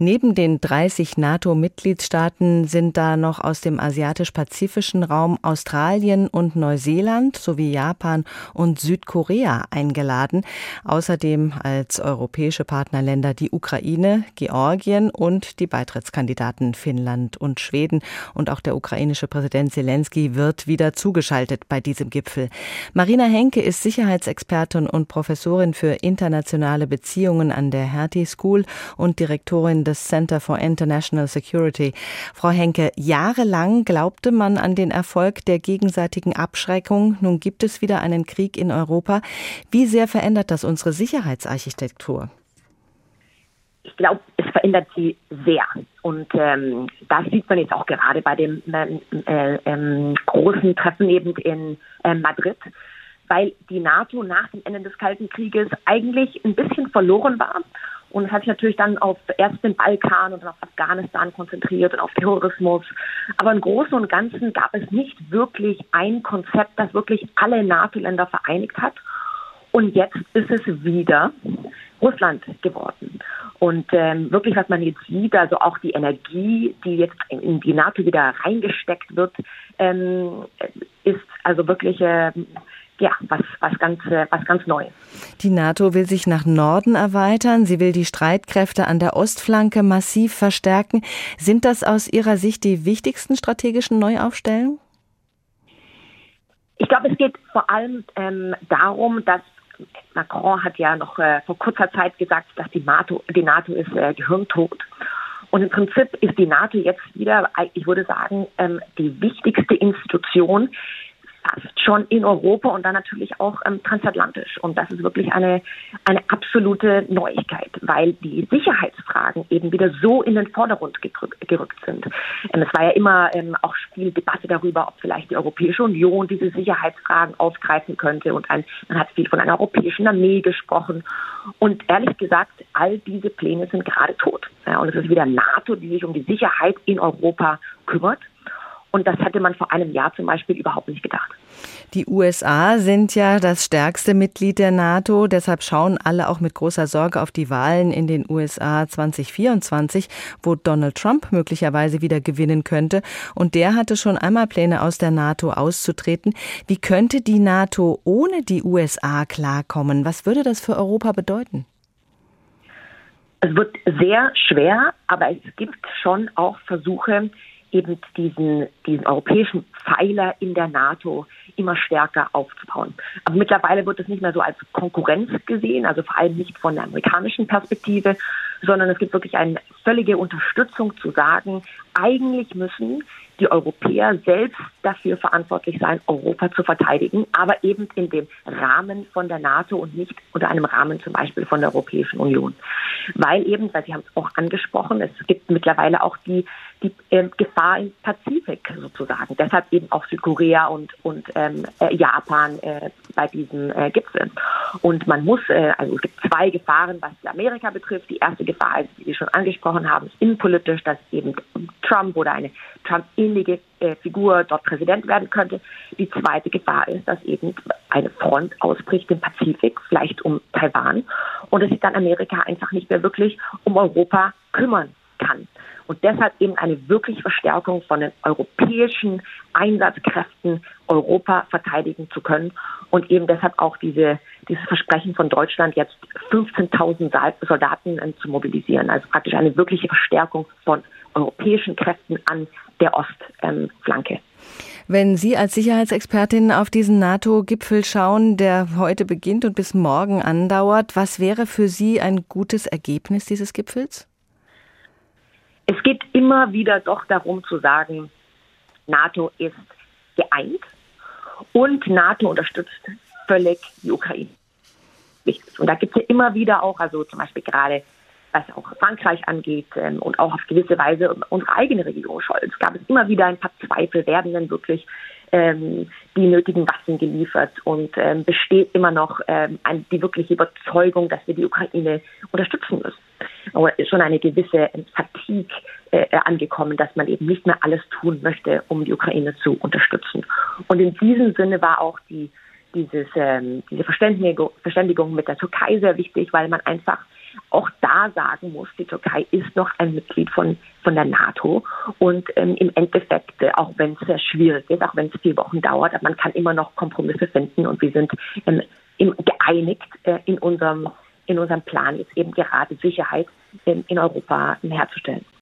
Neben den 30 NATO-Mitgliedstaaten sind da noch aus dem asiatisch-pazifischen Raum Australien und Neuseeland sowie Japan und Südkorea eingeladen. Außerdem als europäische Partnerländer die Ukraine, Georgien und die Beitrittskandidaten Finnland und Schweden. Und auch der ukrainische Präsident Zelensky wird wieder zugeschaltet bei diesem Gipfel. Marina Henke ist Sicherheitsexpertin und Professorin für internationale Beziehungen an der Hertie School und Direktorin des Center for International Security. Frau Henke, jahrelang glaubte man an den Erfolg der gegenseitigen Abschreckung. Nun gibt es wieder einen Krieg in Europa. Wie sehr verändert das unsere Sicherheitsarchitektur? Ich glaube, es verändert sie sehr. Und ähm, das sieht man jetzt auch gerade bei dem äh, äh, großen Treffen eben in äh, Madrid weil die NATO nach dem Ende des Kalten Krieges eigentlich ein bisschen verloren war. Und es hat sich natürlich dann auf erst den Balkan und dann auf Afghanistan konzentriert und auf Terrorismus. Aber im Großen und Ganzen gab es nicht wirklich ein Konzept, das wirklich alle NATO-Länder vereinigt hat. Und jetzt ist es wieder Russland geworden. Und ähm, wirklich, was man jetzt sieht, also auch die Energie, die jetzt in die NATO wieder reingesteckt wird, ähm, ist also wirklich äh, ja, was, was, ganz, äh, was ganz Neues. Die NATO will sich nach Norden erweitern. Sie will die Streitkräfte an der Ostflanke massiv verstärken. Sind das aus Ihrer Sicht die wichtigsten strategischen Neuaufstellungen? Ich glaube, es geht vor allem ähm, darum, dass Macron hat ja noch äh, vor kurzer Zeit gesagt, dass die NATO, die NATO ist äh, gehirntot. Und im Prinzip ist die NATO jetzt wieder, ich würde sagen, ähm, die wichtigste Institution, fast schon in Europa und dann natürlich auch ähm, transatlantisch. Und das ist wirklich eine, eine absolute Neuigkeit, weil die Sicherheitsfragen eben wieder so in den Vordergrund gerückt sind. Ähm, es war ja immer ähm, auch viel Debatte darüber, ob vielleicht die Europäische Union diese Sicherheitsfragen aufgreifen könnte. Und ein, man hat viel von einer europäischen Armee gesprochen. Und ehrlich gesagt, all diese Pläne sind gerade tot. Ja, und es ist wieder NATO, die sich um die Sicherheit in Europa kümmert. Und das hätte man vor einem Jahr zum Beispiel überhaupt nicht gedacht. Die USA sind ja das stärkste Mitglied der NATO. Deshalb schauen alle auch mit großer Sorge auf die Wahlen in den USA 2024, wo Donald Trump möglicherweise wieder gewinnen könnte. Und der hatte schon einmal Pläne, aus der NATO auszutreten. Wie könnte die NATO ohne die USA klarkommen? Was würde das für Europa bedeuten? Es wird sehr schwer, aber es gibt schon auch Versuche, eben diesen, diesen europäischen Pfeiler in der NATO immer stärker aufzubauen. Aber mittlerweile wird es nicht mehr so als Konkurrenz gesehen, also vor allem nicht von der amerikanischen Perspektive, sondern es gibt wirklich eine völlige Unterstützung zu sagen, eigentlich müssen die Europäer selbst dafür verantwortlich sein, Europa zu verteidigen, aber eben in dem Rahmen von der NATO und nicht unter einem Rahmen zum Beispiel von der Europäischen Union. Weil eben, weil Sie haben es auch angesprochen, es gibt mittlerweile auch die, die äh, Gefahr im Pazifik sozusagen. Deshalb eben auch Südkorea und, und ähm, äh, Japan äh, bei diesem äh, Gipfel. Und man muss, äh, also es gibt zwei Gefahren, was Amerika betrifft. Die erste Gefahr ist, wie Sie schon angesprochen haben, ist innenpolitisch, dass eben Trump oder eine Trump-ähnliche äh, Figur dort Präsident werden könnte. Die zweite Gefahr ist, dass eben eine Front ausbricht im Pazifik, vielleicht um Taiwan, und dass sich dann Amerika einfach nicht mehr wirklich um Europa kümmern kann. Und deshalb eben eine wirkliche Verstärkung von den europäischen Einsatzkräften, Europa verteidigen zu können. Und eben deshalb auch diese, dieses Versprechen von Deutschland, jetzt 15.000 Soldaten zu mobilisieren. Also praktisch eine wirkliche Verstärkung von europäischen Kräften an der Ostflanke. Wenn Sie als Sicherheitsexpertin auf diesen NATO-Gipfel schauen, der heute beginnt und bis morgen andauert, was wäre für Sie ein gutes Ergebnis dieses Gipfels? Es geht immer wieder doch darum zu sagen, NATO ist geeint und NATO unterstützt völlig die Ukraine. Und da gibt es ja immer wieder auch, also zum Beispiel gerade was auch Frankreich angeht ähm, und auch auf gewisse Weise unsere eigene Regierung Scholz, gab es immer wieder ein paar Zweifel, werden denn wirklich ähm, die nötigen Waffen geliefert und ähm, besteht immer noch ähm, die wirkliche Überzeugung, dass wir die Ukraine unterstützen müssen. Aber ist schon eine gewisse Fatigue äh, angekommen, dass man eben nicht mehr alles tun möchte, um die Ukraine zu unterstützen. Und in diesem Sinne war auch die dieses, ähm, diese Verständigung, Verständigung mit der Türkei sehr wichtig, weil man einfach auch da sagen muss, die Türkei ist noch ein Mitglied von, von der NATO und ähm, im Endeffekt, äh, auch wenn es sehr schwierig ist, auch wenn es vier Wochen dauert, man kann immer noch Kompromisse finden und wir sind ähm, im, geeinigt äh, in unserem in unserem Plan ist eben gerade Sicherheit ähm, in Europa herzustellen.